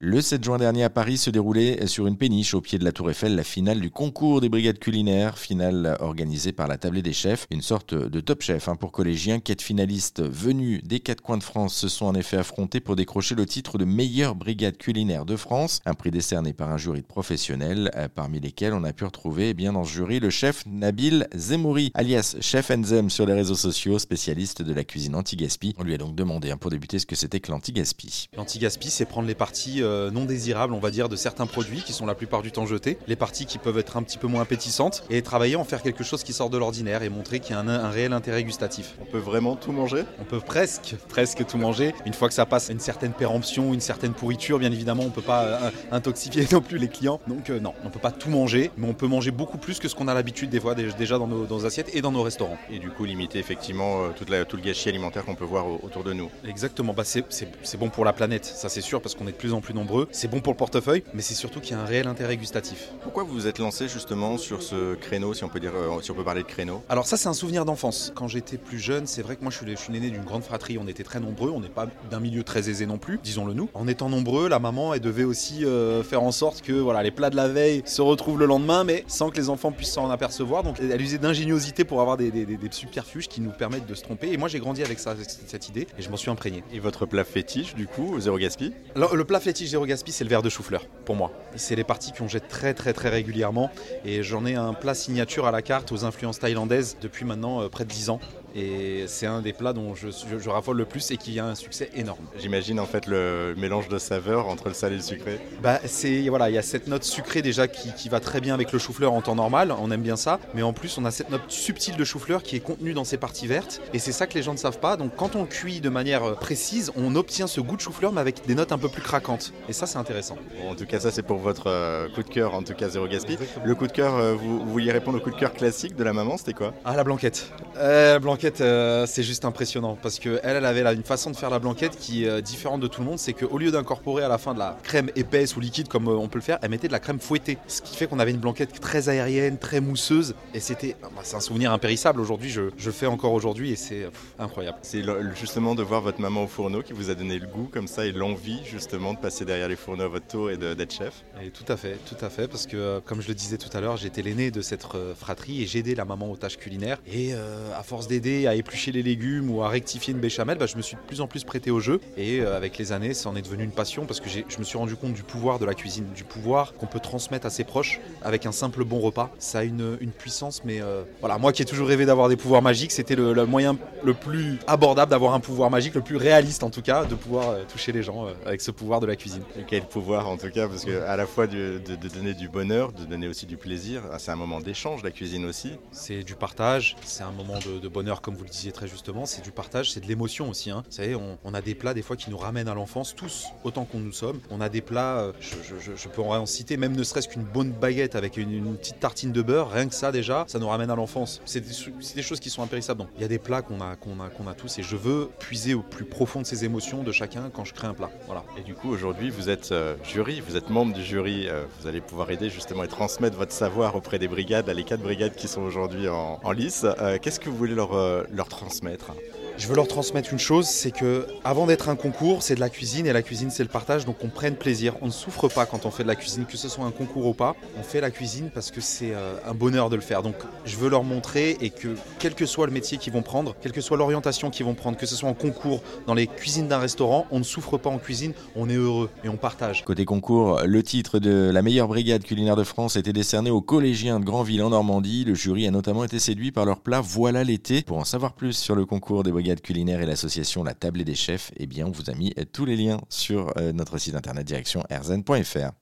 Le 7 juin dernier à Paris se déroulait sur une péniche au pied de la Tour Eiffel la finale du concours des brigades culinaires, finale organisée par la Tablée des Chefs, une sorte de top chef hein, pour collégiens. Quatre finalistes venus des quatre coins de France se sont en effet affrontés pour décrocher le titre de meilleure brigade culinaire de France, un prix décerné par un jury de professionnels, euh, parmi lesquels on a pu retrouver eh bien dans ce jury le chef Nabil Zemouri, alias Chef Enzem sur les réseaux sociaux, spécialiste de la cuisine anti-gaspi. On lui a donc demandé hein, pour débuter ce que c'était que l'anti-gaspi. L'anti-gaspi, c'est prendre les parties euh, non désirables, on va dire, de certains produits qui sont la plupart du temps jetés, les parties qui peuvent être un petit peu moins appétissantes, et travailler en faire quelque chose qui sort de l'ordinaire et montrer qu'il y a un, réel intérêt gustatif. On peut vraiment tout manger? On peut presque, presque tout manger. Une fois que ça passe une certaine péremption, une certaine pourriture, bien évidemment, on peut pas euh, intoxifier non plus les clients. Donc euh, non, on peut pas tout manger, mais on peut manger beaucoup plus que ce qu'on a l'habitude des fois déjà dans nos, assiettes et dans nos restaurants. Et du coup, limiter effectivement tout le gâchis alimentaire qu'on peut voir autour de nous. Exactement, bah, c'est bon pour la planète, ça c'est sûr, parce qu'on est de plus en plus nombreux c'est bon pour le portefeuille, mais c'est surtout qu'il y a un réel intérêt gustatif. Pourquoi vous vous êtes lancé justement sur ce créneau, si on peut dire, euh, si on peut parler de créneau? Alors ça, c'est un souvenir d'enfance. Quand j'étais plus jeune, c'est vrai que moi, je suis, je suis né d'une grande fratrie. On était très nombreux. On n'est pas d'un milieu très aisé non plus, disons-le nous. En étant nombreux, la maman, elle devait aussi euh, faire en sorte que voilà, les plats de la veille se retrouvent le lendemain, mais sans que les enfants puissent s'en apercevoir. Donc, elle usait d'ingéniosité pour avoir des, des, des, subterfuges qui nous permettent de se tromper. Et moi, j'ai grandi avec ça, cette idée, et je m'en suis imprégné. Et votre plat fétiche, du coup, zéro gaspi Le plat fétiche zéro gaspi, c'est le verre de chou-fleur pour moi. C'est les parties qu'on jette très très très régulièrement et j'en ai un plat signature à la carte aux influences thaïlandaises depuis maintenant euh, près de 10 ans et c'est un des plats dont je, je, raffole le plus et qui a un succès énorme. J'imagine en fait le mélange de saveurs entre le salé et le sucré. Bah c'est voilà, il y a cette note sucrée déjà qui, qui, va très bien avec le chou-fleur en temps normal, on aime bien ça, mais en plus on a cette note subtile de chou-fleur qui est contenue dans ces parties vertes et c'est ça que les gens ne savent pas. Donc quand on cuit de manière euh, précise, on obtient ce goût de chou-fleur mais avec des notes un peu plus craquantes et ça c'est intéressant. en tout cas ça c'est pour votre euh, coup de cœur, en tout cas zéro gaspi. Le coup de cœur, euh, vous, vouliez répondre au coup de cœur classique de la maman, c'était quoi? Ah la blanquette. la blanquette c'est juste impressionnant parce qu'elle, elle avait là une façon de faire la blanquette qui est euh, différente de tout le monde. C'est qu'au lieu d'incorporer à la fin de la crème épaisse ou liquide comme euh, on peut le faire, elle mettait de la crème fouettée. Ce qui fait qu'on avait une blanquette très aérienne, très mousseuse. Et c'était, ah, bah, c'est un souvenir impérissable. Aujourd'hui, je, je fais encore aujourd'hui et c'est incroyable. C'est justement de voir votre maman au fourneau qui vous a donné le goût comme ça et l'envie justement de passer derrière les fourneaux à votre tour et d'être chef. Et tout à fait, tout à fait, parce que euh, comme je le disais tout à l'heure, j'étais l'aîné de cette fratrie et j'aidais la maman aux tâches culinaires. Et à force d'aider à éplucher les légumes ou à rectifier une béchamel, bah, je me suis de plus en plus prêté au jeu. Et euh, avec les années, ça en est devenu une passion parce que je me suis rendu compte du pouvoir de la cuisine, du pouvoir qu'on peut transmettre à ses proches avec un simple bon repas. Ça a une, puissance, mais euh, voilà, moi qui ai toujours rêvé d'avoir des pouvoirs magiques, c'était le, moyen le plus abordable d'avoir un pouvoir magique, le plus réaliste en tout cas, de pouvoir euh, toucher les gens avec ce pouvoir de la cuisine. Quel pouvoir en tout cas, parce que à la fois de, donner du bonheur, de donner aussi du plaisir, ah, c'est un moment d'échange, la cuisine aussi. C'est du partage, c'est un moment de, de bonheur comme vous le disiez très justement, c'est du partage, c'est de l'émotion aussi. Hein. Vous savez, on, a des plats des fois qui nous ramènent à l'enfance, tous autant qu'on nous sommes. On a des plats, euh, je, peux en citer, même ne serait-ce qu'une bonne baguette avec une, petite tartine de beurre, rien que ça déjà, ça nous ramène à l'enfance. C'est des, choses qui sont impérissables. Donc il y a des plats qu'on a, qu'on a, qu'on a tous et je veux puiser au plus profond de ces émotions de chacun quand je crée un plat. Voilà. Et du coup, aujourd'hui, vous êtes euh, jury, vous êtes membre du jury, euh, vous allez pouvoir aider justement et transmettre votre savoir auprès des brigades, les quatre brigades qui sont aujourd'hui en, lice. Qu'est-ce que vous voulez leur transmettre? Je veux leur transmettre une chose, c'est que avant d'être un concours, c'est de la cuisine et la cuisine c'est le partage, donc on prenne plaisir. On ne souffre pas quand on fait de la cuisine, que ce soit un concours ou pas. On fait la cuisine parce que c'est euh, un bonheur de le faire. Donc je veux leur montrer et que quel que soit le métier qu'ils vont prendre, quelle que soit l'orientation qu'ils vont prendre, que ce soit en concours, dans les cuisines d'un restaurant, on ne souffre pas en cuisine, on est heureux et on partage. Côté concours, le titre de la meilleure brigade culinaire de France était décerné aux collégiens de Granville en Normandie. Le jury a notamment été séduit par leur plat Voilà l'été. Pour en savoir plus sur le concours des brigades culinaires et l'association La Tablée des Chefs, eh bien on vous a mis tous les liens sur euh, notre site internet direction erzen.fr.